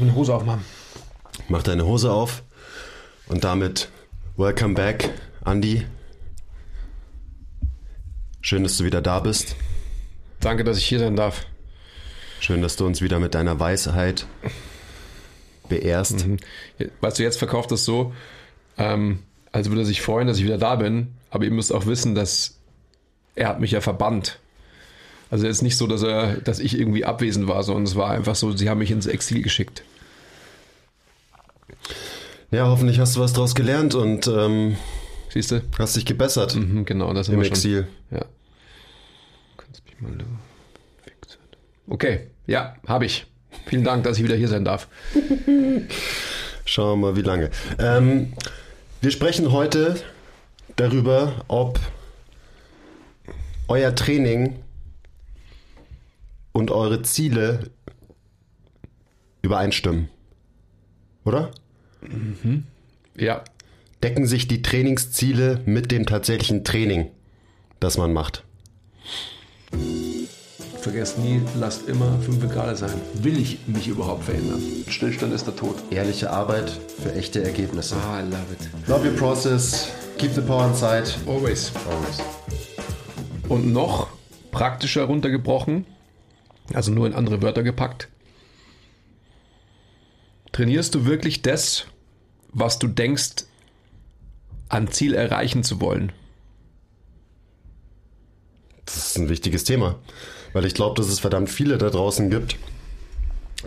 Meine Hose aufmachen. Mach deine Hose auf und damit welcome back, Andy. Schön, dass du wieder da bist. Danke, dass ich hier sein darf. Schön, dass du uns wieder mit deiner Weisheit beehrst. Mhm. Weißt du, jetzt verkauft das so, ähm, als würde er sich freuen, dass ich wieder da bin. Aber ihr müsst auch wissen, dass er hat mich ja verbannt. Also es ist nicht so, dass er, dass ich irgendwie abwesend war, sondern es war einfach so, sie haben mich ins Exil geschickt. Ja, hoffentlich hast du was draus gelernt und ähm, Siehst du? hast dich gebessert Mhm, genau, das im schon. Exil. Ja. Kannst mich mal du Wichser. Okay, ja, habe ich. Vielen Dank, dass ich wieder hier sein darf. Schauen wir mal, wie lange. Ähm, wir sprechen heute darüber, ob euer Training und eure Ziele übereinstimmen. Oder? Ja, Decken sich die Trainingsziele mit dem tatsächlichen Training, das man macht? vergesst nie, lasst immer fünf gerade sein. Will ich mich überhaupt verändern? Stillstand ist der Tod. Ehrliche Arbeit für echte Ergebnisse. Ah, I love it. Love your process. Keep the power inside. Always. Always. Und noch praktischer runtergebrochen, also nur in andere Wörter gepackt. Trainierst du wirklich das, was du denkst, an Ziel erreichen zu wollen? Das ist ein wichtiges Thema, weil ich glaube, dass es verdammt viele da draußen gibt,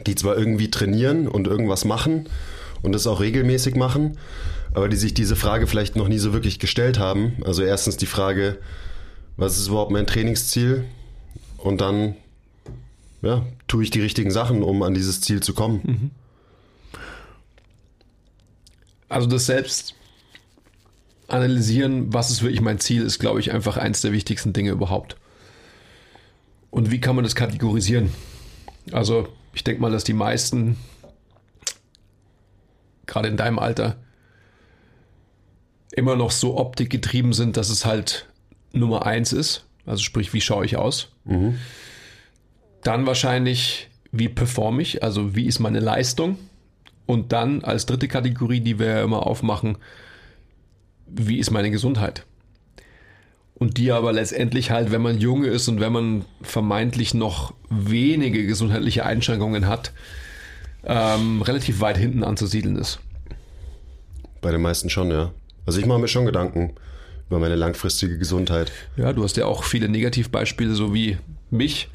die zwar irgendwie trainieren und irgendwas machen und das auch regelmäßig machen, aber die sich diese Frage vielleicht noch nie so wirklich gestellt haben. Also erstens die Frage, was ist überhaupt mein Trainingsziel? Und dann, ja, tue ich die richtigen Sachen, um an dieses Ziel zu kommen. Also das selbst analysieren, was ist wirklich mein Ziel, ist, glaube ich, einfach eins der wichtigsten Dinge überhaupt. Und wie kann man das kategorisieren? Also ich denke mal, dass die meisten, gerade in deinem Alter, immer noch so optikgetrieben sind, dass es halt Nummer eins ist. Also sprich, wie schaue ich aus? Dann wahrscheinlich, wie performe ich? Also wie ist meine Leistung? Und dann als dritte Kategorie, die wir ja immer aufmachen, wie ist meine Gesundheit? Und die aber letztendlich halt, wenn man jung ist und wenn man vermeintlich noch wenige gesundheitliche Einschränkungen hat, ähm, relativ weit hinten anzusiedeln ist. Bei den meisten schon, ja. Also ich mache mir schon Gedanken über meine langfristige Gesundheit. Ja, du hast ja auch viele Negativbeispiele, so wie mich.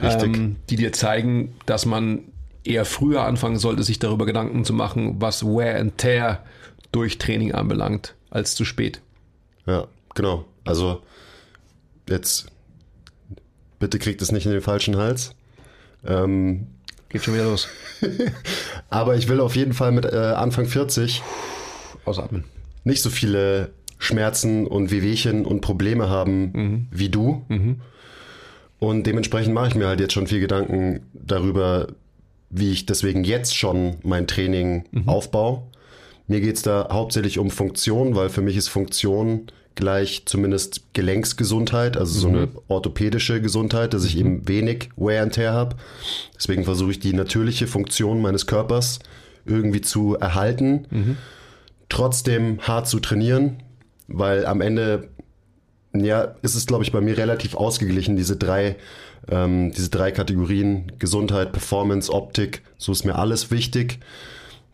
Ähm, die dir zeigen, dass man eher früher anfangen sollte, sich darüber Gedanken zu machen, was Wear and Tear durch Training anbelangt, als zu spät. Ja, genau. Also jetzt bitte kriegt es nicht in den falschen Hals. Ähm, Geht schon wieder los. aber ich will auf jeden Fall mit äh, Anfang 40 Ausatmen. nicht so viele Schmerzen und Wehwehchen und Probleme haben wie du. Und dementsprechend mache ich mir halt jetzt schon viel Gedanken darüber, wie ich deswegen jetzt schon mein Training aufbaue. Mir geht's da hauptsächlich um Funktion, weil für mich ist Funktion gleich zumindest Gelenksgesundheit, also so eine orthopädische Gesundheit, dass ich eben wenig Wear and Tear habe. Deswegen versuche ich die natürliche Funktion meines Körpers irgendwie zu erhalten. Trotzdem hart zu trainieren, weil am Ende ja, ist es, glaube ich, bei mir relativ ausgeglichen, diese drei, ähm, diese drei Kategorien, Gesundheit, Performance, Optik, so ist mir alles wichtig.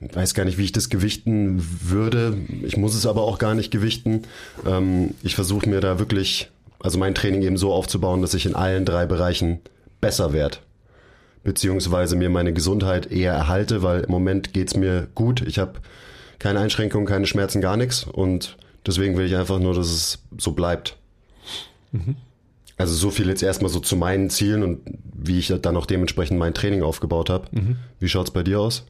Ich weiß gar nicht, wie ich das gewichten würde. Ich muss es aber auch gar nicht gewichten. Ähm, ich versuche mir da wirklich, also mein Training eben so aufzubauen, dass ich in allen drei Bereichen besser werde. Beziehungsweise mir meine Gesundheit eher erhalte, weil im Moment geht's mir gut. Ich habe keine Einschränkungen, keine Schmerzen, gar nichts. Und deswegen will ich einfach nur, dass es so bleibt. Also so viel jetzt erstmal so zu meinen Zielen und wie ich dann auch dementsprechend mein Training aufgebaut habe. Wie schaut's bei dir aus?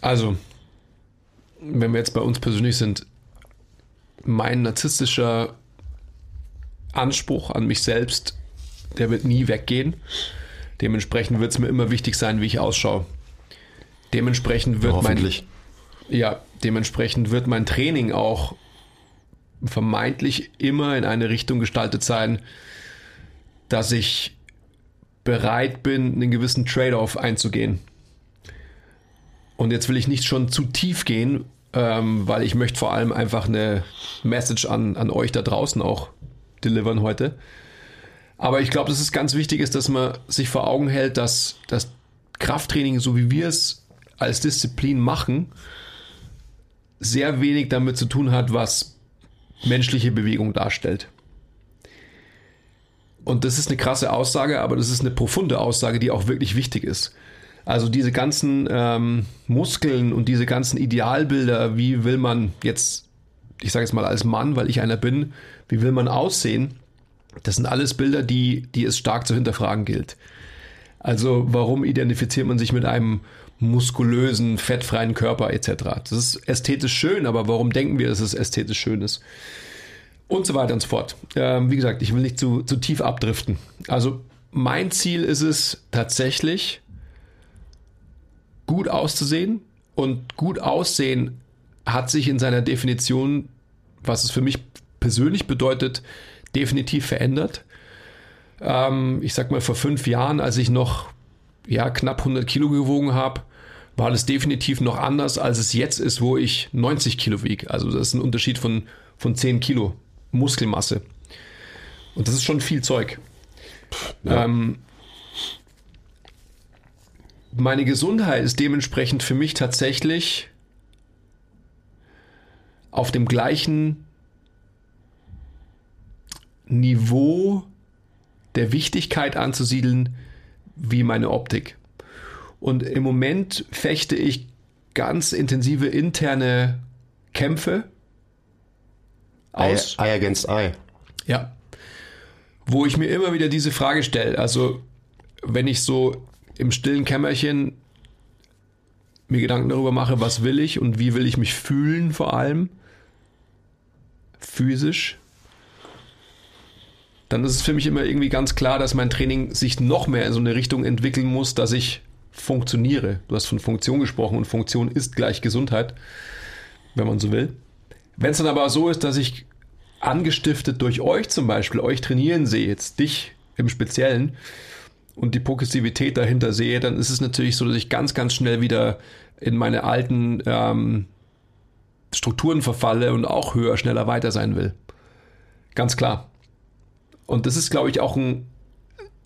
Also, wenn wir jetzt bei uns persönlich sind, mein narzisstischer Anspruch an mich selbst, der wird nie weggehen. Dementsprechend wird es mir immer wichtig sein, wie ich ausschaue. Dementsprechend wird mein ja, dementsprechend wird mein Training auch vermeintlich immer in eine Richtung gestaltet sein, dass ich bereit bin, einen gewissen Trade-off einzugehen. Und jetzt will ich nicht schon zu tief gehen, ähm, weil ich möchte vor allem einfach eine Message an, an euch da draußen auch delivern heute. Aber ich glaube, dass es ganz wichtig ist, dass man sich vor Augen hält, dass das Krafttraining, so wie wir es als Disziplin machen, sehr wenig damit zu tun hat, was menschliche Bewegung darstellt. Und das ist eine krasse Aussage, aber das ist eine profunde Aussage, die auch wirklich wichtig ist. Also diese ganzen ähm, Muskeln und diese ganzen Idealbilder, wie will man jetzt, ich sage jetzt mal als Mann, weil ich einer bin, wie will man aussehen, das sind alles Bilder, die, die es stark zu hinterfragen gilt. Also warum identifiziert man sich mit einem muskulösen, fettfreien Körper etc. Das ist ästhetisch schön, aber warum denken wir, dass es ästhetisch schön ist? Und so weiter und so fort. Ähm, wie gesagt, ich will nicht zu, zu tief abdriften. Also mein Ziel ist es tatsächlich, gut auszusehen. Und gut aussehen hat sich in seiner Definition, was es für mich persönlich bedeutet, definitiv verändert. Ähm, ich sag mal, vor fünf Jahren, als ich noch ja, knapp 100 Kilo gewogen habe, war das definitiv noch anders, als es jetzt ist, wo ich 90 Kilo wiege. Also das ist ein Unterschied von, von 10 Kilo Muskelmasse. Und das ist schon viel Zeug. Ja. Ähm, meine Gesundheit ist dementsprechend für mich tatsächlich auf dem gleichen Niveau der Wichtigkeit anzusiedeln wie meine Optik. Und im Moment fechte ich ganz intensive interne Kämpfe aus. Eye, eye against eye. Ja. Wo ich mir immer wieder diese Frage stelle. Also, wenn ich so im stillen Kämmerchen mir Gedanken darüber mache, was will ich und wie will ich mich fühlen vor allem, physisch, dann ist es für mich immer irgendwie ganz klar, dass mein Training sich noch mehr in so eine Richtung entwickeln muss, dass ich funktioniere. Du hast von Funktion gesprochen und Funktion ist gleich Gesundheit, wenn man so will. Wenn es dann aber so ist, dass ich angestiftet durch euch zum Beispiel, euch trainieren sehe, jetzt dich im Speziellen, und die Progressivität dahinter sehe, dann ist es natürlich so, dass ich ganz, ganz schnell wieder in meine alten ähm, Strukturen verfalle und auch höher, schneller weiter sein will. Ganz klar. Und das ist, glaube ich, auch ein,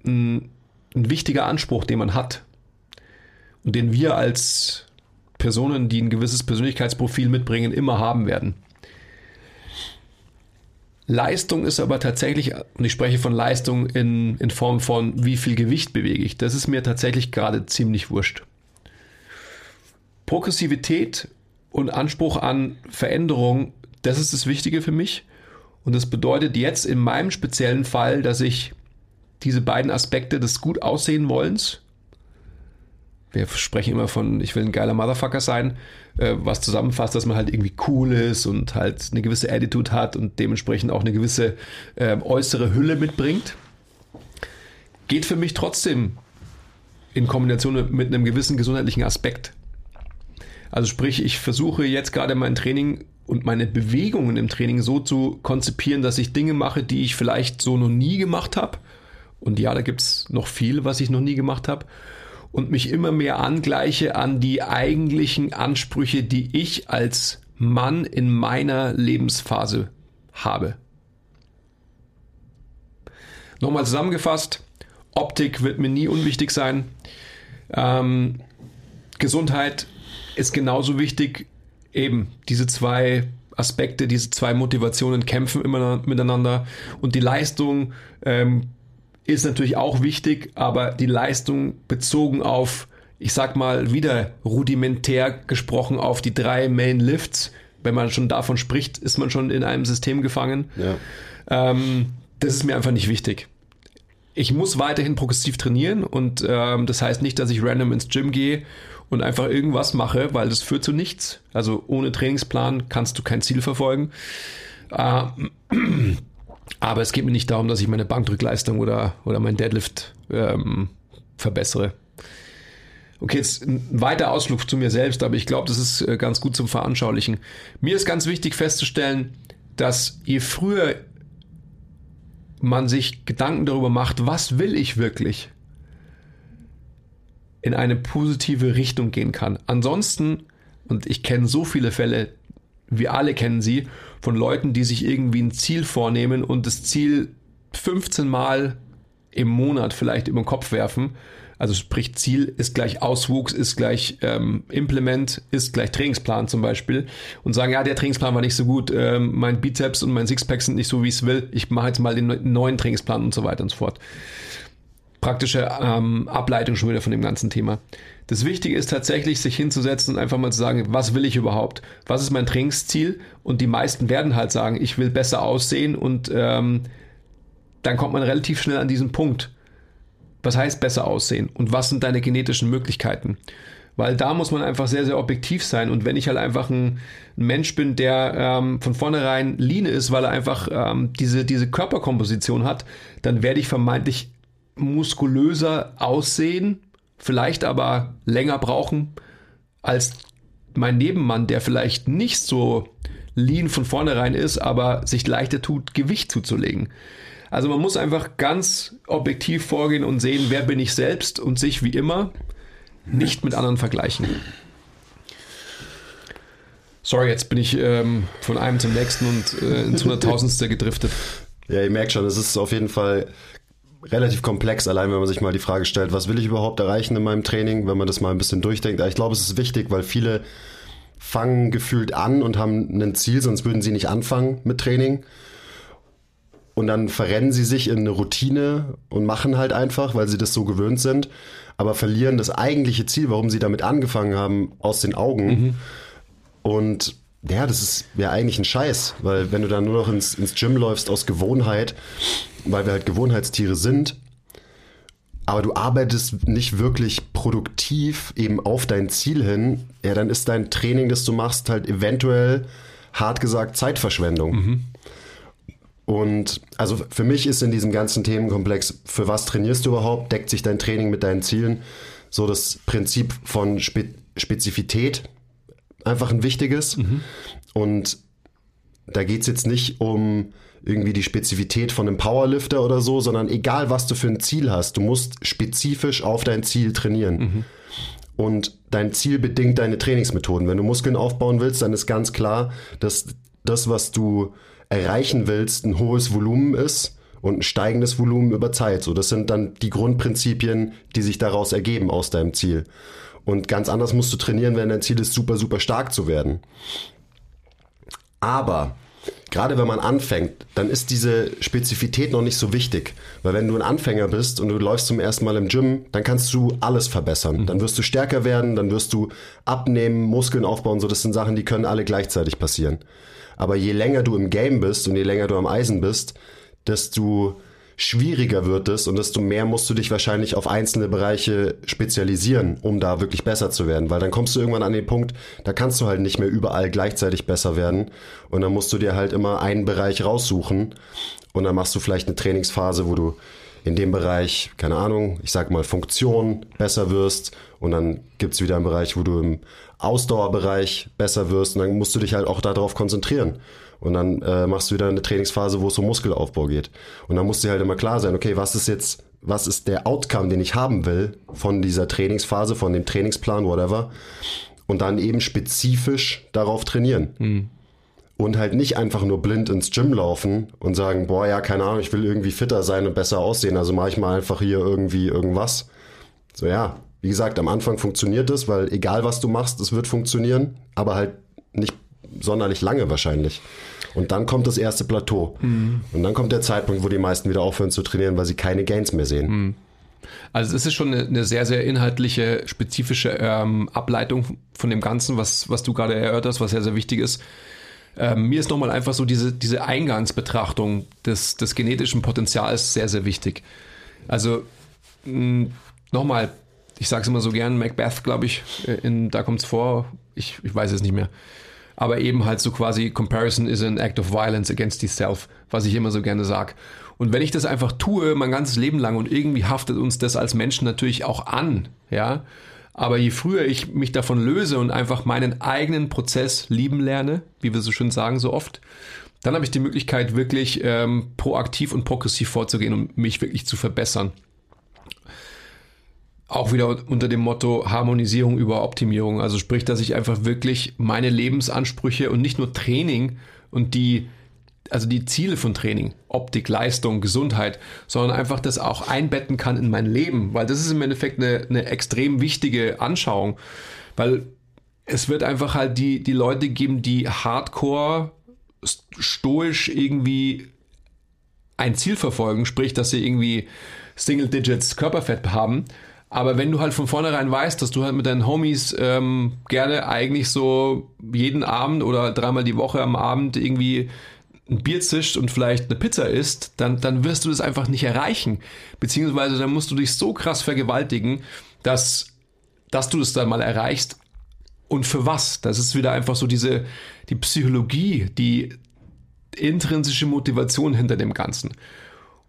ein, ein wichtiger Anspruch, den man hat. Und den wir als Personen, die ein gewisses Persönlichkeitsprofil mitbringen, immer haben werden. Leistung ist aber tatsächlich, und ich spreche von Leistung in, in Form von, wie viel Gewicht bewege ich, das ist mir tatsächlich gerade ziemlich wurscht. Progressivität und Anspruch an Veränderung, das ist das Wichtige für mich. Und das bedeutet jetzt in meinem speziellen Fall, dass ich diese beiden Aspekte des gut aussehen wollens wir sprechen immer von, ich will ein geiler Motherfucker sein, äh, was zusammenfasst, dass man halt irgendwie cool ist und halt eine gewisse Attitude hat und dementsprechend auch eine gewisse äh, äußere Hülle mitbringt. Geht für mich trotzdem in Kombination mit einem gewissen gesundheitlichen Aspekt. Also sprich, ich versuche jetzt gerade mein Training und meine Bewegungen im Training so zu konzipieren, dass ich Dinge mache, die ich vielleicht so noch nie gemacht habe. Und ja, da gibt es noch viel, was ich noch nie gemacht habe und mich immer mehr angleiche an die eigentlichen Ansprüche, die ich als Mann in meiner Lebensphase habe. Nochmal zusammengefasst, Optik wird mir nie unwichtig sein. Ähm, Gesundheit ist genauso wichtig. Eben diese zwei Aspekte, diese zwei Motivationen kämpfen immer miteinander und die Leistung ähm, ist natürlich auch wichtig, aber die Leistung bezogen auf, ich sag mal, wieder rudimentär gesprochen auf die drei Main Lifts, wenn man schon davon spricht, ist man schon in einem System gefangen. Ja. Ähm, das ist mir einfach nicht wichtig. Ich muss weiterhin progressiv trainieren und ähm, das heißt nicht, dass ich random ins Gym gehe und einfach irgendwas mache, weil das führt zu nichts. Also ohne Trainingsplan kannst du kein Ziel verfolgen. Äh, aber es geht mir nicht darum, dass ich meine Bankdrückleistung oder, oder mein Deadlift ähm, verbessere. Okay, jetzt ein weiter Ausflug zu mir selbst, aber ich glaube, das ist äh, ganz gut zum Veranschaulichen. Mir ist ganz wichtig festzustellen, dass je früher man sich Gedanken darüber macht, was will ich wirklich, in eine positive Richtung gehen kann. Ansonsten, und ich kenne so viele Fälle, wir alle kennen sie, von Leuten, die sich irgendwie ein Ziel vornehmen und das Ziel 15 Mal im Monat vielleicht über den Kopf werfen. Also sprich, Ziel ist gleich Auswuchs, ist gleich ähm, Implement, ist gleich Trainingsplan zum Beispiel und sagen, ja, der Trainingsplan war nicht so gut, ähm, mein Bizeps und mein Sixpack sind nicht so, wie ich es will, ich mache jetzt mal den neuen Trainingsplan und so weiter und so fort. Praktische ähm, Ableitung schon wieder von dem ganzen Thema. Das Wichtige ist tatsächlich, sich hinzusetzen und einfach mal zu sagen, was will ich überhaupt? Was ist mein Trainingsziel? Und die meisten werden halt sagen, ich will besser aussehen und ähm, dann kommt man relativ schnell an diesen Punkt. Was heißt besser aussehen? Und was sind deine genetischen Möglichkeiten? Weil da muss man einfach sehr, sehr objektiv sein. Und wenn ich halt einfach ein, ein Mensch bin, der ähm, von vornherein lean ist, weil er einfach ähm, diese, diese Körperkomposition hat, dann werde ich vermeintlich muskulöser aussehen, vielleicht aber länger brauchen als mein Nebenmann, der vielleicht nicht so lean von vornherein ist, aber sich leichter tut, Gewicht zuzulegen. Also man muss einfach ganz objektiv vorgehen und sehen, wer bin ich selbst und sich wie immer nicht mit anderen vergleichen. Sorry, jetzt bin ich ähm, von einem zum nächsten und äh, ins Hunderttausendste gedriftet. Ja, ihr merkt schon, es ist auf jeden Fall relativ komplex, allein wenn man sich mal die Frage stellt, was will ich überhaupt erreichen in meinem Training, wenn man das mal ein bisschen durchdenkt. Aber ich glaube, es ist wichtig, weil viele fangen gefühlt an und haben ein Ziel, sonst würden sie nicht anfangen mit Training und dann verrennen sie sich in eine Routine und machen halt einfach, weil sie das so gewöhnt sind, aber verlieren das eigentliche Ziel, warum sie damit angefangen haben, aus den Augen. Mhm. Und ja, das ist ja eigentlich ein Scheiß, weil wenn du dann nur noch ins, ins Gym läufst aus Gewohnheit, weil wir halt Gewohnheitstiere sind, aber du arbeitest nicht wirklich produktiv eben auf dein Ziel hin, ja, dann ist dein Training, das du machst, halt eventuell, hart gesagt, Zeitverschwendung. Mhm. Und also für mich ist in diesem ganzen Themenkomplex, für was trainierst du überhaupt? Deckt sich dein Training mit deinen Zielen? So das Prinzip von Spe Spezifität einfach ein wichtiges. Mhm. Und da geht es jetzt nicht um irgendwie die Spezifität von einem Powerlifter oder so, sondern egal was du für ein Ziel hast, du musst spezifisch auf dein Ziel trainieren. Mhm. Und dein Ziel bedingt deine Trainingsmethoden. Wenn du Muskeln aufbauen willst, dann ist ganz klar, dass das, was du erreichen willst, ein hohes Volumen ist und ein steigendes Volumen über Zeit. So, das sind dann die Grundprinzipien, die sich daraus ergeben aus deinem Ziel. Und ganz anders musst du trainieren, wenn dein Ziel ist, super, super stark zu werden. Aber gerade wenn man anfängt, dann ist diese Spezifität noch nicht so wichtig. Weil wenn du ein Anfänger bist und du läufst zum ersten Mal im Gym, dann kannst du alles verbessern. Mhm. Dann wirst du stärker werden, dann wirst du abnehmen, Muskeln aufbauen. So, das sind Sachen, die können alle gleichzeitig passieren. Aber je länger du im Game bist und je länger du am Eisen bist, desto schwieriger wird es und desto mehr musst du dich wahrscheinlich auf einzelne Bereiche spezialisieren, um da wirklich besser zu werden. Weil dann kommst du irgendwann an den Punkt, da kannst du halt nicht mehr überall gleichzeitig besser werden. Und dann musst du dir halt immer einen Bereich raussuchen. Und dann machst du vielleicht eine Trainingsphase, wo du in dem Bereich, keine Ahnung, ich sag mal Funktion besser wirst. Und dann gibt's wieder einen Bereich, wo du im Ausdauerbereich besser wirst und dann musst du dich halt auch darauf konzentrieren. Und dann äh, machst du wieder eine Trainingsphase, wo es um Muskelaufbau geht. Und dann muss dir halt immer klar sein, okay, was ist jetzt, was ist der Outcome, den ich haben will von dieser Trainingsphase, von dem Trainingsplan, whatever. Und dann eben spezifisch darauf trainieren. Mhm. Und halt nicht einfach nur blind ins Gym laufen und sagen, boah, ja, keine Ahnung, ich will irgendwie fitter sein und besser aussehen, also mache ich mal einfach hier irgendwie irgendwas. So ja, wie gesagt, am Anfang funktioniert es, weil egal was du machst, es wird funktionieren, aber halt nicht sonderlich lange wahrscheinlich. Und dann kommt das erste Plateau. Mhm. Und dann kommt der Zeitpunkt, wo die meisten wieder aufhören zu trainieren, weil sie keine Gains mehr sehen. Mhm. Also es ist schon eine, sehr, sehr inhaltliche, spezifische ähm, Ableitung von dem Ganzen, was, was du gerade erörtert hast, was sehr, sehr wichtig ist. Ähm, mir ist nochmal einfach so diese, diese Eingangsbetrachtung des, des genetischen Potenzials sehr, sehr wichtig. Also nochmal, ich sage es immer so gern, Macbeth, glaube ich, äh, in, da kommt es vor, ich, ich weiß es nicht mehr. Aber eben halt so quasi, Comparison is an act of violence against yourself, was ich immer so gerne sage. Und wenn ich das einfach tue, mein ganzes Leben lang und irgendwie haftet uns das als Menschen natürlich auch an, ja. Aber je früher ich mich davon löse und einfach meinen eigenen Prozess lieben lerne, wie wir so schön sagen, so oft, dann habe ich die Möglichkeit, wirklich ähm, proaktiv und progressiv vorzugehen und mich wirklich zu verbessern. Auch wieder unter dem Motto Harmonisierung über Optimierung. Also sprich, dass ich einfach wirklich meine Lebensansprüche und nicht nur Training und die, also die Ziele von Training, Optik, Leistung, Gesundheit, sondern einfach das auch einbetten kann in mein Leben, weil das ist im Endeffekt eine, eine extrem wichtige Anschauung, weil es wird einfach halt die, die Leute geben, die hardcore, stoisch irgendwie ein Ziel verfolgen, sprich, dass sie irgendwie Single Digits Körperfett haben aber wenn du halt von vornherein weißt, dass du halt mit deinen Homies ähm, gerne eigentlich so jeden Abend oder dreimal die Woche am Abend irgendwie ein Bier zischt und vielleicht eine Pizza isst, dann, dann wirst du das einfach nicht erreichen. Beziehungsweise dann musst du dich so krass vergewaltigen, dass, dass du das dann mal erreichst. Und für was? Das ist wieder einfach so diese, die Psychologie, die intrinsische Motivation hinter dem Ganzen.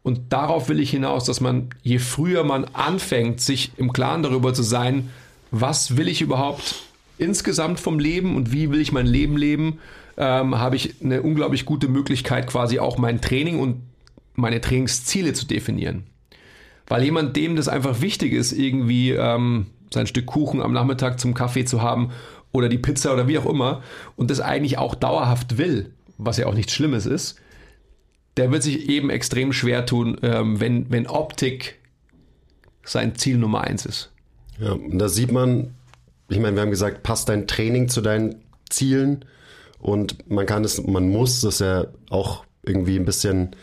Und darauf will ich hinaus, dass man, je früher man anfängt, sich im Klaren darüber zu sein, was will ich überhaupt insgesamt vom Leben und wie will ich mein Leben leben, ähm, habe ich eine unglaublich gute Möglichkeit, quasi auch mein Training und meine Trainingsziele zu definieren. Weil jemand, dem das einfach wichtig ist, irgendwie ähm, sein Stück Kuchen am Nachmittag zum Kaffee zu haben oder die Pizza oder wie auch immer und das eigentlich auch dauerhaft will, was ja auch nichts Schlimmes ist, der wird sich eben extrem schwer tun, ähm, wenn, wenn Optik sein Ziel Nummer eins ist. Ja, und da sieht man, ich meine, wir haben gesagt, passt dein Training zu deinen Zielen und man kann es, man muss das ja auch irgendwie ein bisschen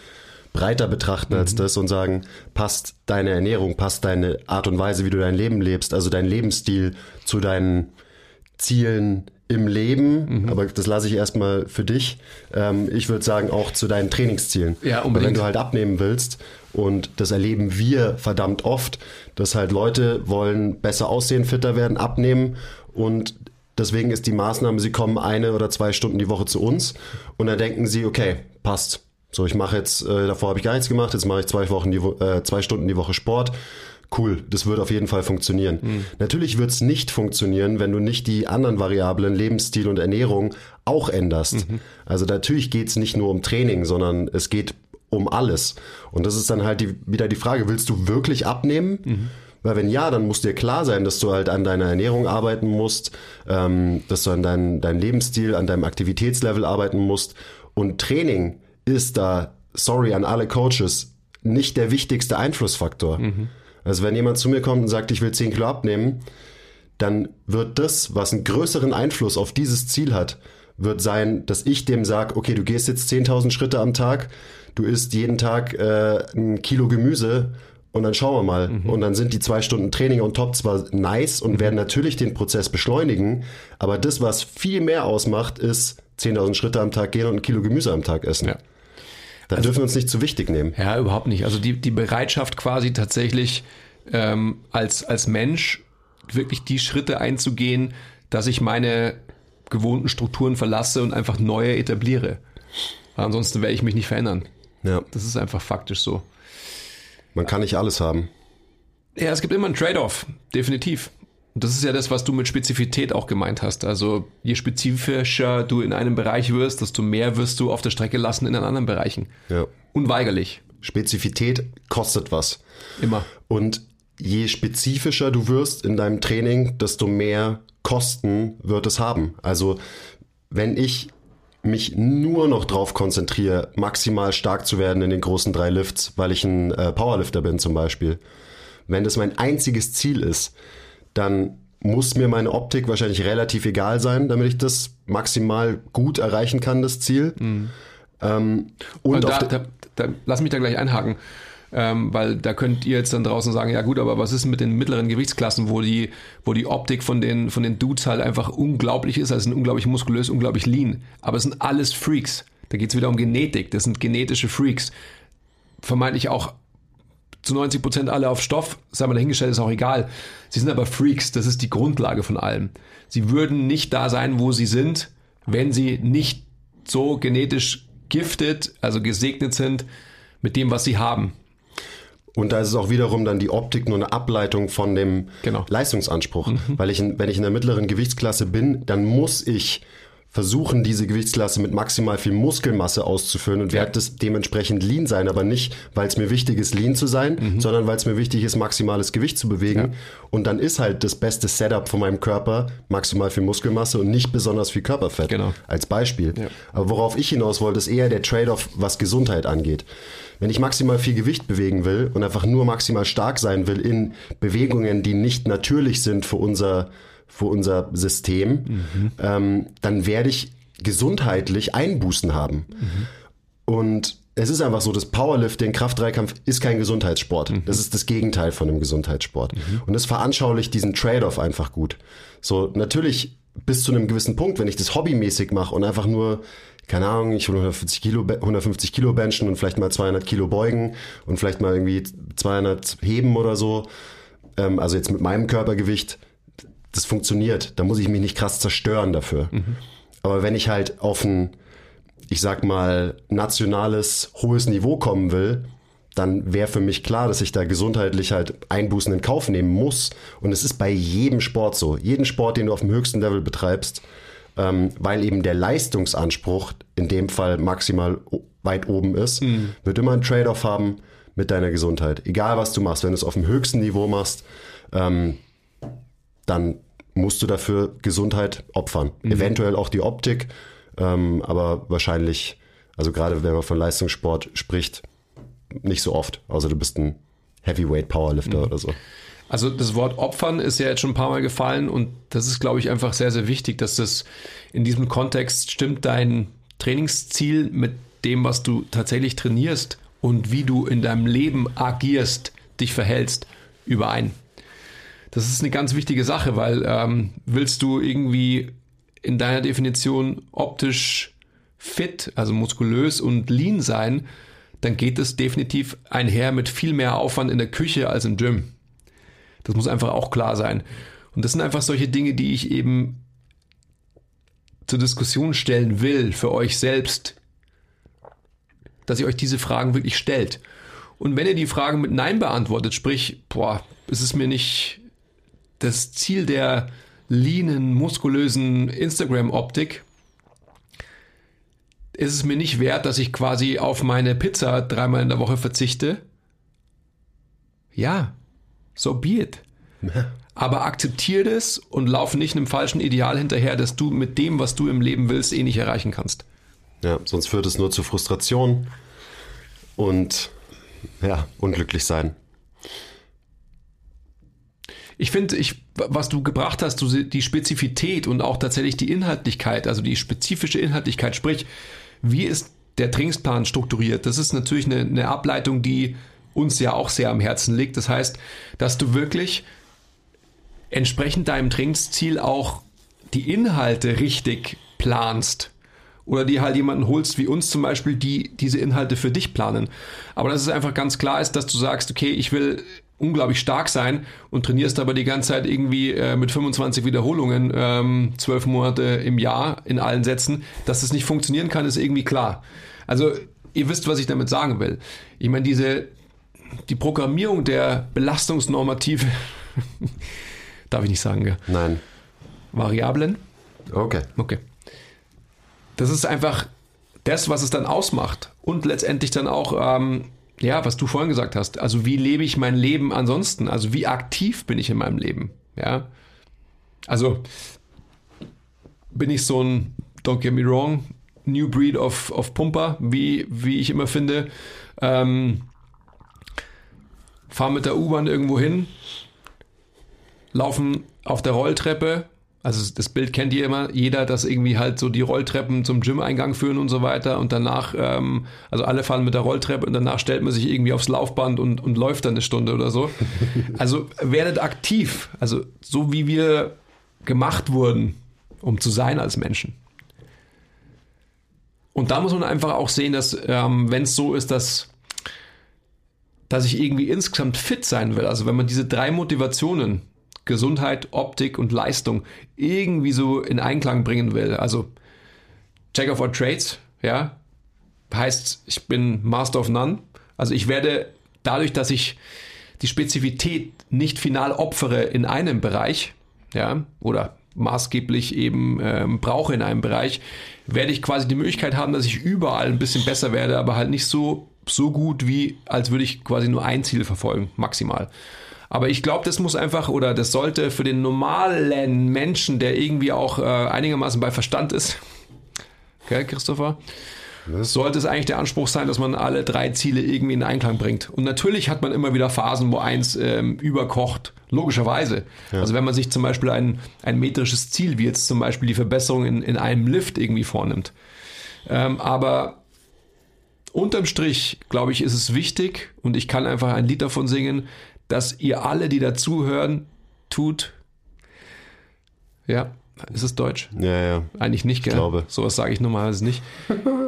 breiter betrachten als mhm. das und sagen, passt deine Ernährung, passt deine Art und Weise, wie du dein Leben lebst, also dein Lebensstil zu deinen Zielen, im Leben, mhm. aber das lasse ich erstmal für dich. Ähm, ich würde sagen, auch zu deinen Trainingszielen. Ja, unbedingt. Weil wenn du halt abnehmen willst, und das erleben wir verdammt oft, dass halt Leute wollen besser aussehen, fitter werden, abnehmen und deswegen ist die Maßnahme, sie kommen eine oder zwei Stunden die Woche zu uns und dann denken sie, okay, passt. So, ich mache jetzt, äh, davor habe ich gar nichts gemacht, jetzt mache ich zwei Wochen die, äh, zwei Stunden die Woche Sport cool, das wird auf jeden Fall funktionieren. Mhm. Natürlich wird es nicht funktionieren, wenn du nicht die anderen Variablen, Lebensstil und Ernährung auch änderst. Mhm. Also natürlich geht es nicht nur um Training, sondern es geht um alles. Und das ist dann halt die, wieder die Frage, willst du wirklich abnehmen? Mhm. Weil wenn ja, dann muss dir klar sein, dass du halt an deiner Ernährung arbeiten musst, ähm, dass du an dein, deinem Lebensstil, an deinem Aktivitätslevel arbeiten musst. Und Training ist da, sorry an alle Coaches, nicht der wichtigste Einflussfaktor. Mhm. Also wenn jemand zu mir kommt und sagt, ich will 10 Kilo abnehmen, dann wird das, was einen größeren Einfluss auf dieses Ziel hat, wird sein, dass ich dem sage, okay, du gehst jetzt 10.000 Schritte am Tag, du isst jeden Tag äh, ein Kilo Gemüse und dann schauen wir mal. Mhm. Und dann sind die zwei Stunden Training on top zwar nice und mhm. werden natürlich den Prozess beschleunigen, aber das, was viel mehr ausmacht, ist 10.000 Schritte am Tag gehen und ein Kilo Gemüse am Tag essen. Ja. Da also, dürfen wir uns nicht zu wichtig nehmen. Ja, überhaupt nicht. Also die, die Bereitschaft quasi tatsächlich ähm, als, als Mensch wirklich die Schritte einzugehen, dass ich meine gewohnten Strukturen verlasse und einfach neue etabliere. Ansonsten werde ich mich nicht verändern. Ja. Das ist einfach faktisch so. Man kann nicht alles haben. Ja, es gibt immer einen Trade-off, definitiv. Und das ist ja das, was du mit Spezifität auch gemeint hast. Also je spezifischer du in einem Bereich wirst, desto mehr wirst du auf der Strecke lassen in den anderen Bereichen. Ja. Unweigerlich. Spezifität kostet was. Immer. Und je spezifischer du wirst in deinem Training, desto mehr Kosten wird es haben. Also wenn ich mich nur noch darauf konzentriere, maximal stark zu werden in den großen drei Lifts, weil ich ein äh, Powerlifter bin zum Beispiel, wenn das mein einziges Ziel ist, dann muss mir meine Optik wahrscheinlich relativ egal sein, damit ich das maximal gut erreichen kann, das Ziel. Mhm. Ähm, und da, da, da, lass mich da gleich einhaken, ähm, weil da könnt ihr jetzt dann draußen sagen, ja gut, aber was ist mit den mittleren Gewichtsklassen, wo die, wo die Optik von den, von den Dudes halt einfach unglaublich ist, also sind unglaublich muskulös, unglaublich lean, aber es sind alles Freaks. Da geht es wieder um Genetik, das sind genetische Freaks. Vermeintlich auch zu 90 Prozent alle auf Stoff, sei mal dahingestellt, ist auch egal. Sie sind aber Freaks, das ist die Grundlage von allem. Sie würden nicht da sein, wo sie sind, wenn sie nicht so genetisch giftet, also gesegnet sind mit dem, was sie haben. Und da ist es auch wiederum dann die Optik nur eine Ableitung von dem genau. Leistungsanspruch. Mhm. Weil ich, wenn ich in der mittleren Gewichtsklasse bin, dann muss ich versuchen, diese Gewichtsklasse mit maximal viel Muskelmasse auszuführen und werde das dementsprechend lean sein, aber nicht, weil es mir wichtig ist, lean zu sein, mhm. sondern weil es mir wichtig ist, maximales Gewicht zu bewegen. Ja. Und dann ist halt das beste Setup von meinem Körper maximal viel Muskelmasse und nicht besonders viel Körperfett. Genau. Als Beispiel. Ja. Aber worauf ich hinaus wollte, ist eher der Trade-off, was Gesundheit angeht. Wenn ich maximal viel Gewicht bewegen will und einfach nur maximal stark sein will in Bewegungen, die nicht natürlich sind für unser, für unser System, mhm. ähm, dann werde ich gesundheitlich Einbußen haben. Mhm. Und es ist einfach so, das Powerlifting, Kraft-Dreikampf ist kein Gesundheitssport. Mhm. Das ist das Gegenteil von einem Gesundheitssport. Mhm. Und das veranschaulicht diesen Trade-off einfach gut. So, natürlich bis zu einem gewissen Punkt, wenn ich das hobbymäßig mache und einfach nur keine Ahnung, ich will 150 Kilo, 150 Kilo benchen und vielleicht mal 200 Kilo beugen und vielleicht mal irgendwie 200 heben oder so. Ähm, also jetzt mit meinem Körpergewicht, das funktioniert. Da muss ich mich nicht krass zerstören dafür. Mhm. Aber wenn ich halt auf ein, ich sag mal, nationales, hohes Niveau kommen will, dann wäre für mich klar, dass ich da gesundheitlich halt Einbußen in Kauf nehmen muss. Und es ist bei jedem Sport so. Jeden Sport, den du auf dem höchsten Level betreibst, ähm, weil eben der Leistungsanspruch in dem Fall maximal weit oben ist, mhm. wird immer ein Trade-off haben mit deiner Gesundheit. Egal was du machst, wenn du es auf dem höchsten Niveau machst, ähm, dann musst du dafür Gesundheit opfern. Mhm. Eventuell auch die Optik, ähm, aber wahrscheinlich, also gerade wenn man von Leistungssport spricht, nicht so oft. Also du bist ein Heavyweight Powerlifter mhm. oder so. Also das Wort Opfern ist ja jetzt schon ein paar Mal gefallen und das ist, glaube ich, einfach sehr, sehr wichtig, dass das in diesem Kontext stimmt dein Trainingsziel mit dem, was du tatsächlich trainierst und wie du in deinem Leben agierst, dich verhältst, überein. Das ist eine ganz wichtige Sache, weil ähm, willst du irgendwie in deiner Definition optisch fit, also muskulös und lean sein, dann geht es definitiv einher mit viel mehr Aufwand in der Küche als im Gym. Das muss einfach auch klar sein. Und das sind einfach solche Dinge, die ich eben zur Diskussion stellen will für euch selbst, dass ihr euch diese Fragen wirklich stellt. Und wenn ihr die Fragen mit Nein beantwortet, sprich, boah, es ist mir nicht das Ziel der leanen, muskulösen Instagram-Optik, ist es mir nicht wert, dass ich quasi auf meine Pizza dreimal in der Woche verzichte. Ja, so be it. Aber akzeptiere das und lauf nicht einem falschen Ideal hinterher, dass du mit dem, was du im Leben willst, eh nicht erreichen kannst. Ja, sonst führt es nur zu Frustration und ja, unglücklich sein. Ich finde, ich, was du gebracht hast, die Spezifität und auch tatsächlich die Inhaltlichkeit, also die spezifische Inhaltlichkeit, sprich, wie ist der Trainingsplan strukturiert? Das ist natürlich eine, eine Ableitung, die uns ja auch sehr am Herzen liegt. Das heißt, dass du wirklich entsprechend deinem Trainingsziel auch die Inhalte richtig planst. Oder die halt jemanden holst, wie uns zum Beispiel, die diese Inhalte für dich planen. Aber dass es einfach ganz klar ist, dass du sagst, okay, ich will unglaublich stark sein und trainierst aber die ganze Zeit irgendwie äh, mit 25 Wiederholungen ähm, zwölf Monate im Jahr in allen Sätzen, dass das nicht funktionieren kann, ist irgendwie klar. Also ihr wisst, was ich damit sagen will. Ich meine, diese die Programmierung der Belastungsnormative, darf ich nicht sagen, gell? Nein. Variablen. Okay. Okay. Das ist einfach das, was es dann ausmacht. Und letztendlich dann auch, ähm, ja, was du vorhin gesagt hast. Also, wie lebe ich mein Leben ansonsten? Also, wie aktiv bin ich in meinem Leben? Ja. Also, bin ich so ein, don't get me wrong, New Breed of, of Pumper, wie, wie ich immer finde. Ähm, fahren mit der U-Bahn irgendwo hin, laufen auf der Rolltreppe. Also das Bild kennt ihr immer, jeder, dass irgendwie halt so die Rolltreppen zum Gym-Eingang führen und so weiter und danach, ähm, also alle fahren mit der Rolltreppe und danach stellt man sich irgendwie aufs Laufband und, und läuft dann eine Stunde oder so. Also werdet aktiv, also so wie wir gemacht wurden, um zu sein als Menschen. Und da muss man einfach auch sehen, dass ähm, wenn es so ist, dass dass ich irgendwie insgesamt fit sein will. Also wenn man diese drei Motivationen, Gesundheit, Optik und Leistung, irgendwie so in Einklang bringen will. Also Check of all Trades, ja, heißt, ich bin Master of None. Also ich werde dadurch, dass ich die Spezifität nicht final opfere in einem Bereich, ja, oder maßgeblich eben ähm, brauche in einem Bereich, werde ich quasi die Möglichkeit haben, dass ich überall ein bisschen besser werde, aber halt nicht so, so gut wie, als würde ich quasi nur ein Ziel verfolgen, maximal. Aber ich glaube, das muss einfach oder das sollte für den normalen Menschen, der irgendwie auch äh, einigermaßen bei Verstand ist, okay, Christopher, sollte es eigentlich der Anspruch sein, dass man alle drei Ziele irgendwie in Einklang bringt. Und natürlich hat man immer wieder Phasen, wo eins ähm, überkocht, logischerweise. Ja. Also wenn man sich zum Beispiel ein, ein metrisches Ziel, wie jetzt zum Beispiel die Verbesserung in, in einem Lift irgendwie vornimmt. Ähm, aber unterm Strich, glaube ich, ist es wichtig, und ich kann einfach ein Lied davon singen, dass ihr alle, die dazuhören, tut. Ja, ist es Deutsch? Ja, ja. Eigentlich nicht, gell? Ich glaube. Sowas sage ich normalerweise nicht.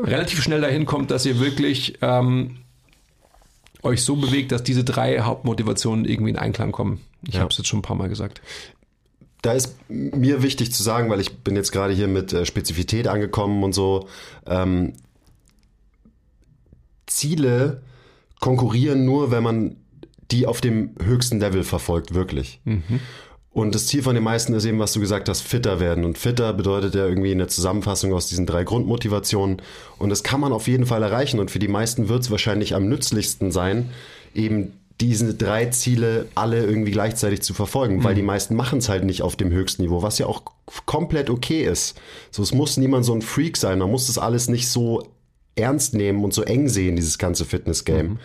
Relativ schnell dahin kommt, dass ihr wirklich ähm, euch so bewegt, dass diese drei Hauptmotivationen irgendwie in Einklang kommen. Ich ja. habe es jetzt schon ein paar Mal gesagt. Da ist mir wichtig zu sagen, weil ich bin jetzt gerade hier mit äh, Spezifität angekommen und so. Ähm, Ziele konkurrieren nur, wenn man die auf dem höchsten Level verfolgt, wirklich. Mhm. Und das Ziel von den meisten ist eben, was du gesagt hast, fitter werden. Und fitter bedeutet ja irgendwie eine Zusammenfassung aus diesen drei Grundmotivationen. Und das kann man auf jeden Fall erreichen. Und für die meisten wird es wahrscheinlich am nützlichsten sein, eben diese drei Ziele alle irgendwie gleichzeitig zu verfolgen, mhm. weil die meisten machen es halt nicht auf dem höchsten Niveau, was ja auch komplett okay ist. So, es muss niemand so ein Freak sein, man muss das alles nicht so ernst nehmen und so eng sehen, dieses ganze Fitness-Game. Mhm.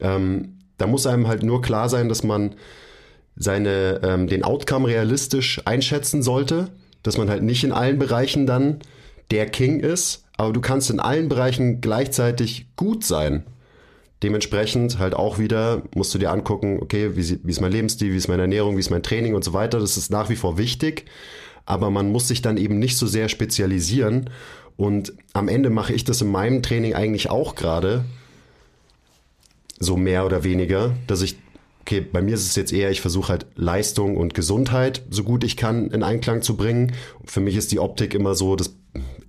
Ähm, da muss einem halt nur klar sein, dass man seine, ähm, den Outcome realistisch einschätzen sollte, dass man halt nicht in allen Bereichen dann der King ist, aber du kannst in allen Bereichen gleichzeitig gut sein. Dementsprechend halt auch wieder musst du dir angucken, okay, wie, wie ist mein Lebensstil, wie ist meine Ernährung, wie ist mein Training und so weiter. Das ist nach wie vor wichtig, aber man muss sich dann eben nicht so sehr spezialisieren. Und am Ende mache ich das in meinem Training eigentlich auch gerade, so mehr oder weniger, dass ich, okay, bei mir ist es jetzt eher, ich versuche halt Leistung und Gesundheit so gut ich kann in Einklang zu bringen. Für mich ist die Optik immer so, das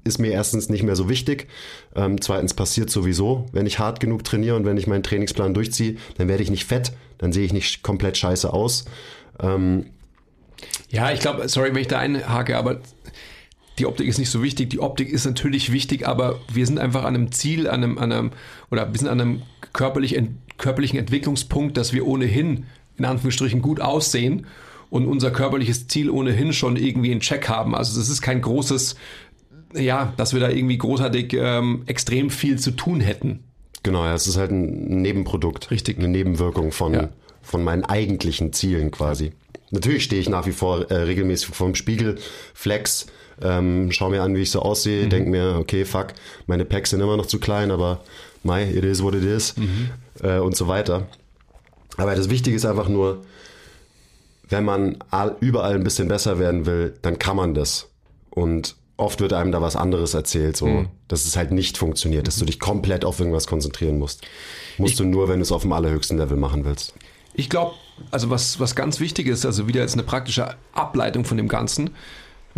ist mir erstens nicht mehr so wichtig. Ähm, zweitens passiert sowieso, wenn ich hart genug trainiere und wenn ich meinen Trainingsplan durchziehe, dann werde ich nicht fett, dann sehe ich nicht komplett scheiße aus. Ähm, ja, ich glaube, sorry, wenn ich da einhake, aber die Optik ist nicht so wichtig. Die Optik ist natürlich wichtig, aber wir sind einfach an einem Ziel, an einem, an einem oder wir sind an einem körperlich, körperlichen Entwicklungspunkt, dass wir ohnehin in Anführungsstrichen gut aussehen und unser körperliches Ziel ohnehin schon irgendwie in Check haben. Also das ist kein großes, ja, dass wir da irgendwie großartig ähm, extrem viel zu tun hätten. Genau, ja, es ist halt ein Nebenprodukt. Richtig. Eine Nebenwirkung von, ja. von meinen eigentlichen Zielen quasi. Natürlich stehe ich nach wie vor äh, regelmäßig vor dem Spiegel, flex, ähm, schau mir an, wie ich so aussehe, mhm. denke mir, okay, fuck, meine Packs sind immer noch zu klein, aber my, it is what it is mhm. äh, und so weiter. Aber das Wichtige ist einfach nur, wenn man all, überall ein bisschen besser werden will, dann kann man das. Und oft wird einem da was anderes erzählt, so, mhm. dass es halt nicht funktioniert, dass du dich komplett auf irgendwas konzentrieren musst. Musst ich, du nur, wenn du es auf dem allerhöchsten Level machen willst. Ich glaube, also was, was ganz wichtig ist, also wieder jetzt eine praktische Ableitung von dem Ganzen,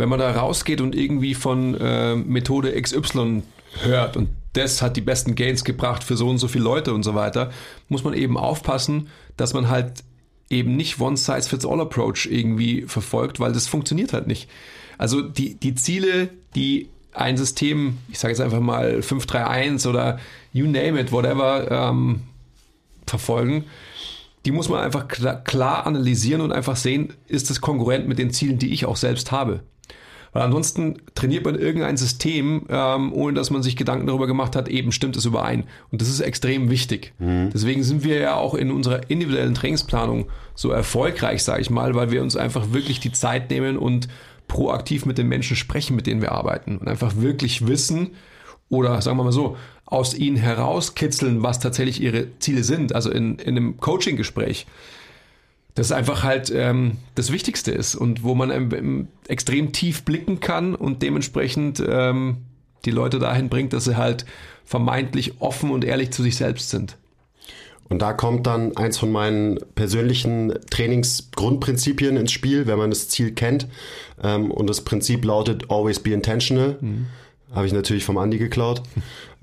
wenn man da rausgeht und irgendwie von äh, Methode XY hört und das hat die besten Gains gebracht für so und so viele Leute und so weiter, muss man eben aufpassen, dass man halt eben nicht One-Size-Fits-All-Approach irgendwie verfolgt, weil das funktioniert halt nicht. Also die, die Ziele, die ein System, ich sage jetzt einfach mal 531 oder you name it, whatever, ähm, verfolgen, die muss man einfach klar, klar analysieren und einfach sehen, ist das konkurrent mit den Zielen, die ich auch selbst habe. Weil ansonsten trainiert man irgendein System, ähm, ohne dass man sich Gedanken darüber gemacht hat, eben stimmt es überein. Und das ist extrem wichtig. Mhm. Deswegen sind wir ja auch in unserer individuellen Trainingsplanung so erfolgreich, sage ich mal, weil wir uns einfach wirklich die Zeit nehmen und proaktiv mit den Menschen sprechen, mit denen wir arbeiten. Und einfach wirklich wissen oder sagen wir mal so, aus ihnen herauskitzeln, was tatsächlich ihre Ziele sind. Also in, in einem Coaching-Gespräch das einfach halt ähm, das Wichtigste ist und wo man ähm, extrem tief blicken kann und dementsprechend ähm, die Leute dahin bringt, dass sie halt vermeintlich offen und ehrlich zu sich selbst sind. Und da kommt dann eins von meinen persönlichen Trainingsgrundprinzipien ins Spiel, wenn man das Ziel kennt. Ähm, und das Prinzip lautet Always be intentional. Mhm. Habe ich natürlich vom Andi geklaut.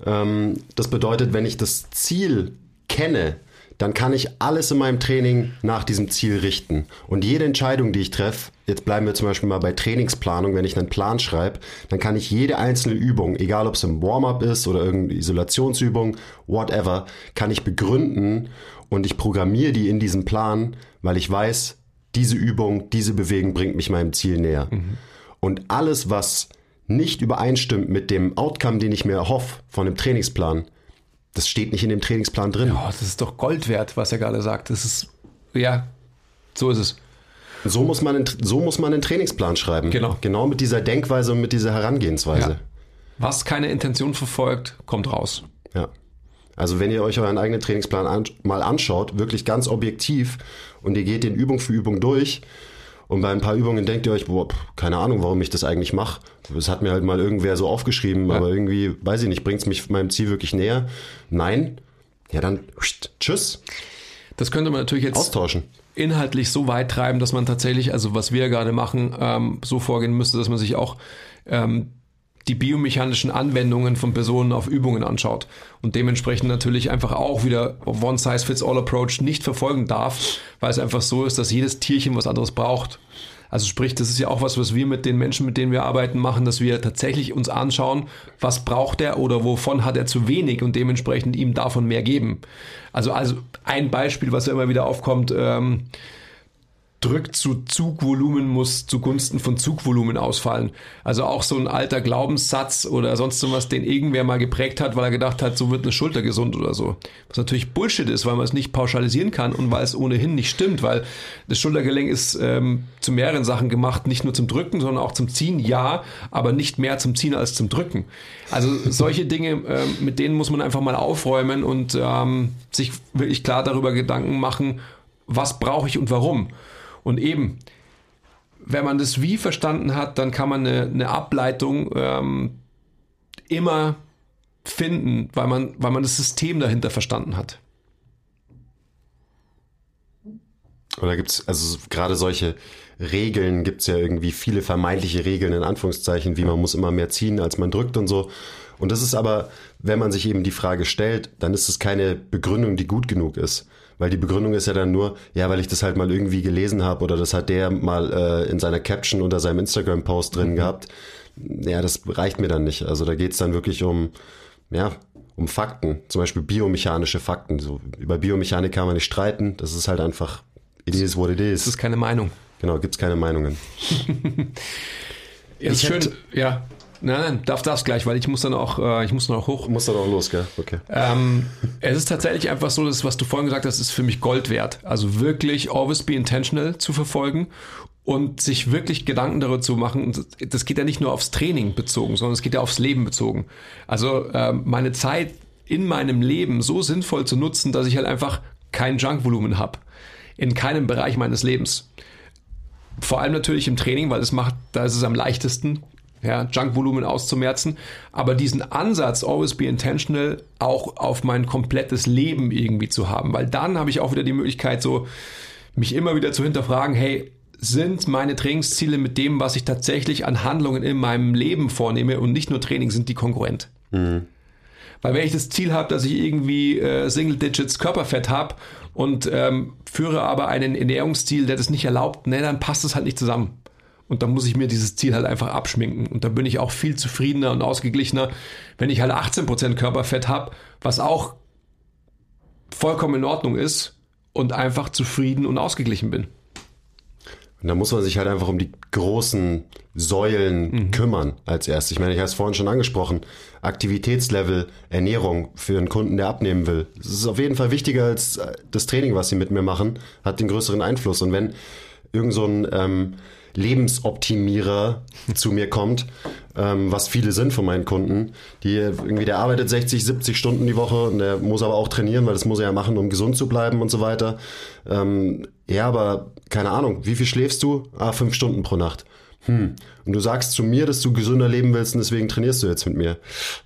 Ähm, das bedeutet, wenn ich das Ziel kenne, dann kann ich alles in meinem Training nach diesem Ziel richten. Und jede Entscheidung, die ich treffe, jetzt bleiben wir zum Beispiel mal bei Trainingsplanung, wenn ich einen Plan schreibe, dann kann ich jede einzelne Übung, egal ob es im Warm-up ist oder irgendeine Isolationsübung, whatever, kann ich begründen und ich programmiere die in diesem Plan, weil ich weiß, diese Übung, diese Bewegung bringt mich meinem Ziel näher. Mhm. Und alles, was nicht übereinstimmt mit dem Outcome, den ich mir erhoffe von dem Trainingsplan, das steht nicht in dem Trainingsplan drin. Ja, das ist doch Gold wert, was er gerade sagt. Das ist, ja, so ist es. So muss man, so muss man einen Trainingsplan schreiben. Genau. Genau mit dieser Denkweise und mit dieser Herangehensweise. Ja. Was keine Intention verfolgt, kommt raus. Ja. Also wenn ihr euch euren eigenen Trainingsplan an, mal anschaut, wirklich ganz objektiv und ihr geht den Übung für Übung durch und bei ein paar Übungen denkt ihr euch, boah, keine Ahnung, warum ich das eigentlich mache. Das hat mir halt mal irgendwer so aufgeschrieben, ja. aber irgendwie, weiß ich nicht, bringt es mich meinem Ziel wirklich näher? Nein? Ja, dann tschüss. Das könnte man natürlich jetzt austauschen. Inhaltlich so weit treiben, dass man tatsächlich, also was wir gerade machen, ähm, so vorgehen müsste, dass man sich auch ähm, die biomechanischen Anwendungen von Personen auf Übungen anschaut und dementsprechend natürlich einfach auch wieder One-Size-Fits-All-Approach nicht verfolgen darf, weil es einfach so ist, dass jedes Tierchen was anderes braucht. Also sprich, das ist ja auch was, was wir mit den Menschen, mit denen wir arbeiten, machen, dass wir tatsächlich uns anschauen, was braucht er oder wovon hat er zu wenig und dementsprechend ihm davon mehr geben. Also, also ein Beispiel, was ja immer wieder aufkommt, ähm, drückt zu Zugvolumen muss zugunsten von Zugvolumen ausfallen. Also auch so ein alter Glaubenssatz oder sonst was, den irgendwer mal geprägt hat, weil er gedacht hat, so wird eine Schulter gesund oder so. Was natürlich Bullshit ist, weil man es nicht pauschalisieren kann und weil es ohnehin nicht stimmt, weil das Schultergelenk ist ähm, zu mehreren Sachen gemacht, nicht nur zum Drücken, sondern auch zum Ziehen, ja, aber nicht mehr zum Ziehen als zum Drücken. Also solche Dinge, ähm, mit denen muss man einfach mal aufräumen und ähm, sich wirklich klar darüber Gedanken machen, was brauche ich und warum. Und eben, wenn man das Wie verstanden hat, dann kann man eine, eine Ableitung ähm, immer finden, weil man, weil man das System dahinter verstanden hat. Oder gibt es, also gerade solche Regeln gibt es ja irgendwie viele vermeintliche Regeln in Anführungszeichen, wie man muss immer mehr ziehen, als man drückt und so. Und das ist aber, wenn man sich eben die Frage stellt, dann ist es keine Begründung, die gut genug ist. Weil die Begründung ist ja dann nur, ja, weil ich das halt mal irgendwie gelesen habe oder das hat der mal äh, in seiner Caption unter seinem Instagram-Post drin mhm. gehabt. Ja, das reicht mir dann nicht. Also da geht's dann wirklich um, ja, um Fakten, zum Beispiel biomechanische Fakten. So, über Biomechanik kann man nicht streiten. Das ist halt einfach, it is what it is. Das ist keine Meinung. Genau, gibt's keine Meinungen. ja, ist schön, ja. Nein, nein, darf das gleich, weil ich muss dann auch, äh, ich muss dann auch hoch. Muss dann auch los, gell? Okay. Ähm, es ist tatsächlich einfach so, dass was du vorhin gesagt hast, ist für mich Gold wert. Also wirklich always be intentional zu verfolgen und sich wirklich Gedanken darüber zu machen. Das geht ja nicht nur aufs Training bezogen, sondern es geht ja aufs Leben bezogen. Also ähm, meine Zeit in meinem Leben so sinnvoll zu nutzen, dass ich halt einfach kein Junkvolumen habe. In keinem Bereich meines Lebens. Vor allem natürlich im Training, weil es macht, da ist es am leichtesten, ja, Junkvolumen auszumerzen, aber diesen Ansatz, always be intentional, auch auf mein komplettes Leben irgendwie zu haben, weil dann habe ich auch wieder die Möglichkeit, so mich immer wieder zu hinterfragen, hey, sind meine Trainingsziele mit dem, was ich tatsächlich an Handlungen in meinem Leben vornehme und nicht nur Training, sind die konkurrent? Mhm. Weil wenn ich das Ziel habe, dass ich irgendwie äh, Single Digits Körperfett habe und ähm, führe aber einen Ernährungsstil, der das nicht erlaubt, ne, dann passt es halt nicht zusammen. Und dann muss ich mir dieses Ziel halt einfach abschminken. Und dann bin ich auch viel zufriedener und ausgeglichener, wenn ich halt 18% Körperfett habe, was auch vollkommen in Ordnung ist und einfach zufrieden und ausgeglichen bin. Und da muss man sich halt einfach um die großen Säulen mhm. kümmern als erstes. Ich meine, ich habe es vorhin schon angesprochen. Aktivitätslevel, Ernährung für einen Kunden, der abnehmen will. Das ist auf jeden Fall wichtiger als das Training, was sie mit mir machen, hat den größeren Einfluss. Und wenn irgend so ein ähm, Lebensoptimierer zu mir kommt, ähm, was viele sind von meinen Kunden, die irgendwie, der arbeitet 60, 70 Stunden die Woche und der muss aber auch trainieren, weil das muss er ja machen, um gesund zu bleiben und so weiter. Ähm, ja, aber keine Ahnung, wie viel schläfst du? Ah, fünf Stunden pro Nacht. Hm. Und du sagst zu mir, dass du gesünder leben willst und deswegen trainierst du jetzt mit mir.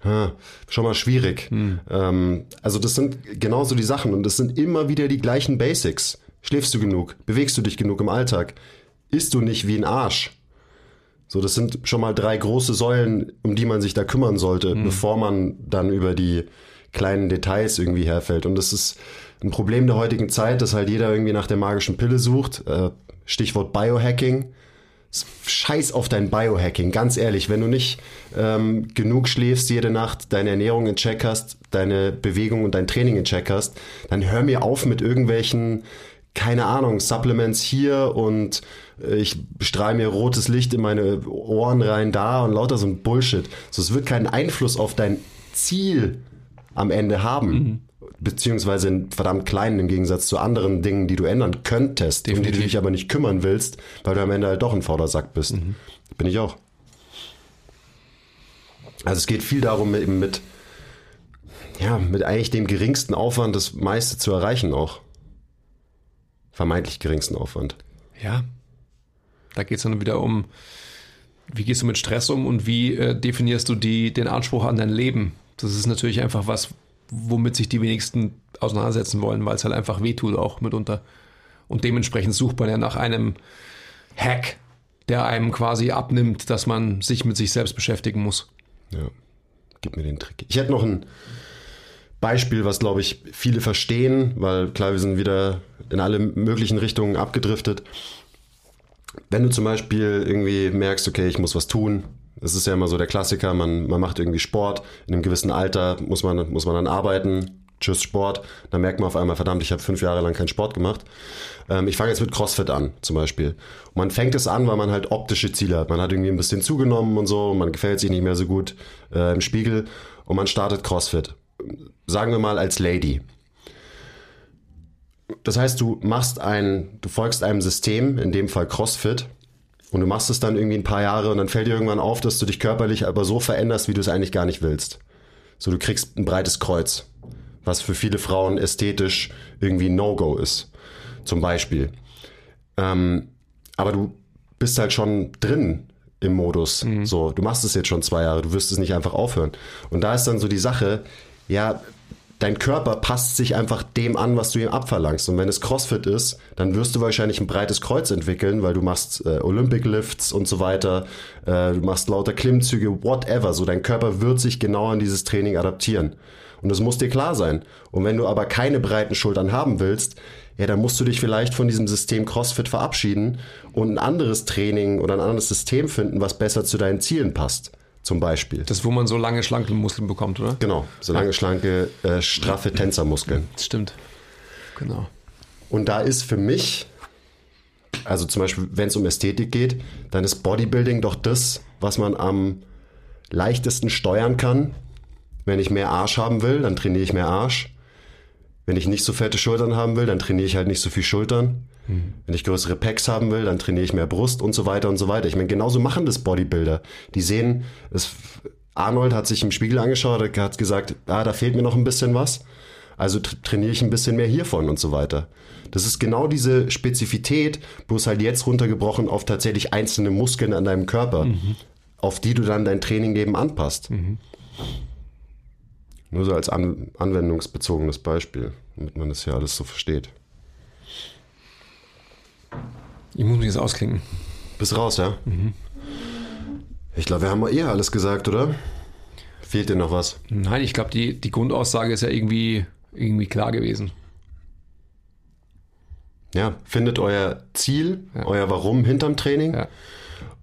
Ha, schon mal schwierig. Hm. Ähm, also das sind genauso die Sachen und das sind immer wieder die gleichen Basics. Schläfst du genug? Bewegst du dich genug im Alltag? Isst du nicht wie ein Arsch. So, das sind schon mal drei große Säulen, um die man sich da kümmern sollte, mhm. bevor man dann über die kleinen Details irgendwie herfällt. Und das ist ein Problem der heutigen Zeit, dass halt jeder irgendwie nach der magischen Pille sucht. Äh, Stichwort Biohacking. Scheiß auf dein Biohacking, ganz ehrlich. Wenn du nicht ähm, genug schläfst jede Nacht, deine Ernährung in Check hast, deine Bewegung und dein Training in Check hast, dann hör mir auf mit irgendwelchen, keine Ahnung, Supplements hier und ich strahle mir rotes Licht in meine Ohren rein da und lauter so ein Bullshit. So, es wird keinen Einfluss auf dein Ziel am Ende haben. Mhm beziehungsweise einen verdammt kleinen im Gegensatz zu anderen Dingen, die du ändern könntest, Definitiv. um die du dich aber nicht kümmern willst, weil du am Ende halt doch ein Vordersack bist. Mhm. Bin ich auch. Also es geht viel darum, eben mit, ja, mit eigentlich dem geringsten Aufwand das meiste zu erreichen auch. Vermeintlich geringsten Aufwand. Ja. Da geht es dann wieder um, wie gehst du mit Stress um und wie äh, definierst du die, den Anspruch an dein Leben? Das ist natürlich einfach was, womit sich die wenigsten auseinandersetzen wollen, weil es halt einfach wehtut auch mitunter. Und dementsprechend sucht man ja nach einem Hack, der einem quasi abnimmt, dass man sich mit sich selbst beschäftigen muss. Ja, gib mir den Trick. Ich hätte noch ein Beispiel, was glaube ich viele verstehen, weil klar, wir sind wieder in alle möglichen Richtungen abgedriftet. Wenn du zum Beispiel irgendwie merkst, okay, ich muss was tun, es ist ja immer so der Klassiker, man, man macht irgendwie Sport, in einem gewissen Alter muss man, muss man dann arbeiten, tschüss Sport, dann merkt man auf einmal, verdammt, ich habe fünf Jahre lang keinen Sport gemacht. Ähm, ich fange jetzt mit CrossFit an, zum Beispiel. Und man fängt es an, weil man halt optische Ziele hat. Man hat irgendwie ein bisschen zugenommen und so, man gefällt sich nicht mehr so gut äh, im Spiegel und man startet CrossFit. Sagen wir mal als Lady. Das heißt, du machst ein, du folgst einem System, in dem Fall CrossFit, und du machst es dann irgendwie ein paar Jahre und dann fällt dir irgendwann auf, dass du dich körperlich aber so veränderst, wie du es eigentlich gar nicht willst. So, du kriegst ein breites Kreuz, was für viele Frauen ästhetisch irgendwie No-Go ist. Zum Beispiel. Ähm, aber du bist halt schon drin im Modus. Mhm. So, du machst es jetzt schon zwei Jahre, du wirst es nicht einfach aufhören. Und da ist dann so die Sache, ja, dein Körper passt sich einfach dem an, was du ihm abverlangst. Und wenn es CrossFit ist, dann wirst du wahrscheinlich ein breites Kreuz entwickeln, weil du machst äh, Olympic Lifts und so weiter, äh, du machst lauter Klimmzüge, whatever. So dein Körper wird sich genau an dieses Training adaptieren. Und das muss dir klar sein. Und wenn du aber keine breiten Schultern haben willst, ja, dann musst du dich vielleicht von diesem System CrossFit verabschieden und ein anderes Training oder ein anderes System finden, was besser zu deinen Zielen passt zum Beispiel. Das, wo man so lange schlanke Muskeln bekommt, oder? Genau, so lange schlanke, äh, straffe Tänzermuskeln. Das stimmt. Genau. Und da ist für mich, also zum Beispiel, wenn es um Ästhetik geht, dann ist Bodybuilding doch das, was man am leichtesten steuern kann. Wenn ich mehr Arsch haben will, dann trainiere ich mehr Arsch. Wenn ich nicht so fette Schultern haben will, dann trainiere ich halt nicht so viel Schultern. Mhm. Wenn ich größere Packs haben will, dann trainiere ich mehr Brust und so weiter und so weiter. Ich meine, genauso machen das Bodybuilder. Die sehen, es, Arnold hat sich im Spiegel angeschaut, hat gesagt, ah, da fehlt mir noch ein bisschen was. Also trainiere ich ein bisschen mehr hiervon und so weiter. Das ist genau diese Spezifität, bloß halt jetzt runtergebrochen auf tatsächlich einzelne Muskeln an deinem Körper, mhm. auf die du dann dein Training eben anpasst. Mhm. Nur so als an, anwendungsbezogenes Beispiel, damit man das ja alles so versteht. Ich muss mich jetzt ausklinken. Bist raus, ja? Mhm. Ich glaube, wir haben eher alles gesagt, oder? Fehlt dir noch was? Nein, ich glaube, die, die Grundaussage ist ja irgendwie, irgendwie klar gewesen. Ja, findet euer Ziel, ja. euer Warum hinterm Training. Ja.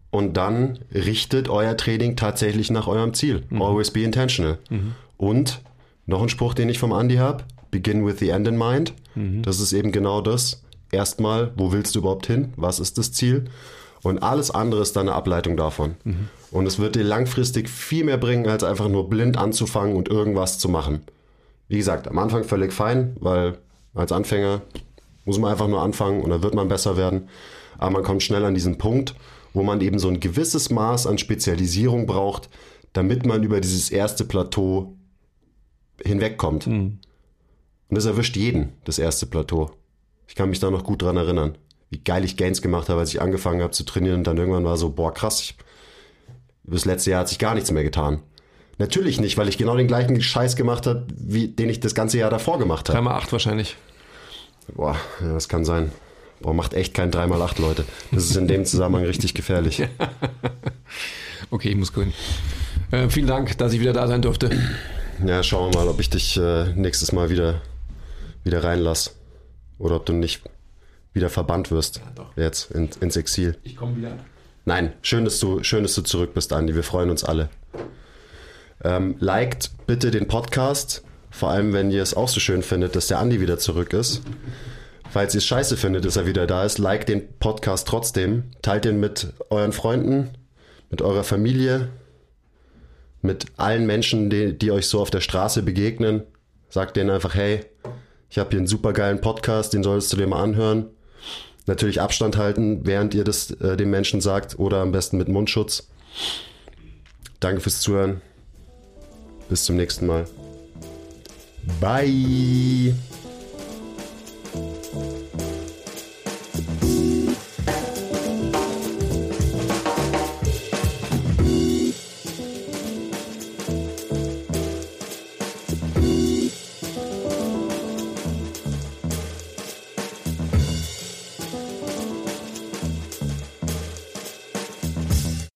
Und dann richtet euer Training tatsächlich nach eurem Ziel. Mhm. Always be intentional. Mhm. Und noch ein Spruch, den ich vom Andy habe: Begin with the end in mind. Mhm. Das ist eben genau das erstmal, wo willst du überhaupt hin? Was ist das Ziel? Und alles andere ist dann eine Ableitung davon. Mhm. Und es wird dir langfristig viel mehr bringen, als einfach nur blind anzufangen und irgendwas zu machen. Wie gesagt, am Anfang völlig fein, weil als Anfänger muss man einfach nur anfangen und dann wird man besser werden. Aber man kommt schnell an diesen Punkt, wo man eben so ein gewisses Maß an Spezialisierung braucht, damit man über dieses erste Plateau hinwegkommt. Mhm. Und das erwischt jeden, das erste Plateau. Ich kann mich da noch gut dran erinnern, wie geil ich Gains gemacht habe, als ich angefangen habe zu trainieren und dann irgendwann war so, boah, krass, ich, das letzte Jahr hat sich gar nichts mehr getan. Natürlich nicht, weil ich genau den gleichen Scheiß gemacht habe, wie den ich das ganze Jahr davor gemacht habe. 3x8 wahrscheinlich. Boah, ja, das kann sein. Boah, macht echt kein 3x8, Leute. Das ist in dem Zusammenhang richtig gefährlich. okay, ich muss grün. Äh, vielen Dank, dass ich wieder da sein durfte. Ja, schauen wir mal, ob ich dich äh, nächstes Mal wieder, wieder reinlass. Oder ob du nicht wieder verbannt wirst. Jetzt in, ins Exil. Ich komme wieder. Nein, schön dass, du, schön, dass du zurück bist, Andi. Wir freuen uns alle. Ähm, liked bitte den Podcast, vor allem wenn ihr es auch so schön findet, dass der Andi wieder zurück ist. Falls ihr es scheiße findet, dass er wieder da ist, liked den Podcast trotzdem. Teilt ihn mit euren Freunden, mit eurer Familie, mit allen Menschen, die, die euch so auf der Straße begegnen. Sagt denen einfach, hey, ich habe hier einen super geilen Podcast, den solltest du dir mal anhören. Natürlich Abstand halten, während ihr das äh, den Menschen sagt oder am besten mit Mundschutz. Danke fürs Zuhören. Bis zum nächsten Mal. Bye.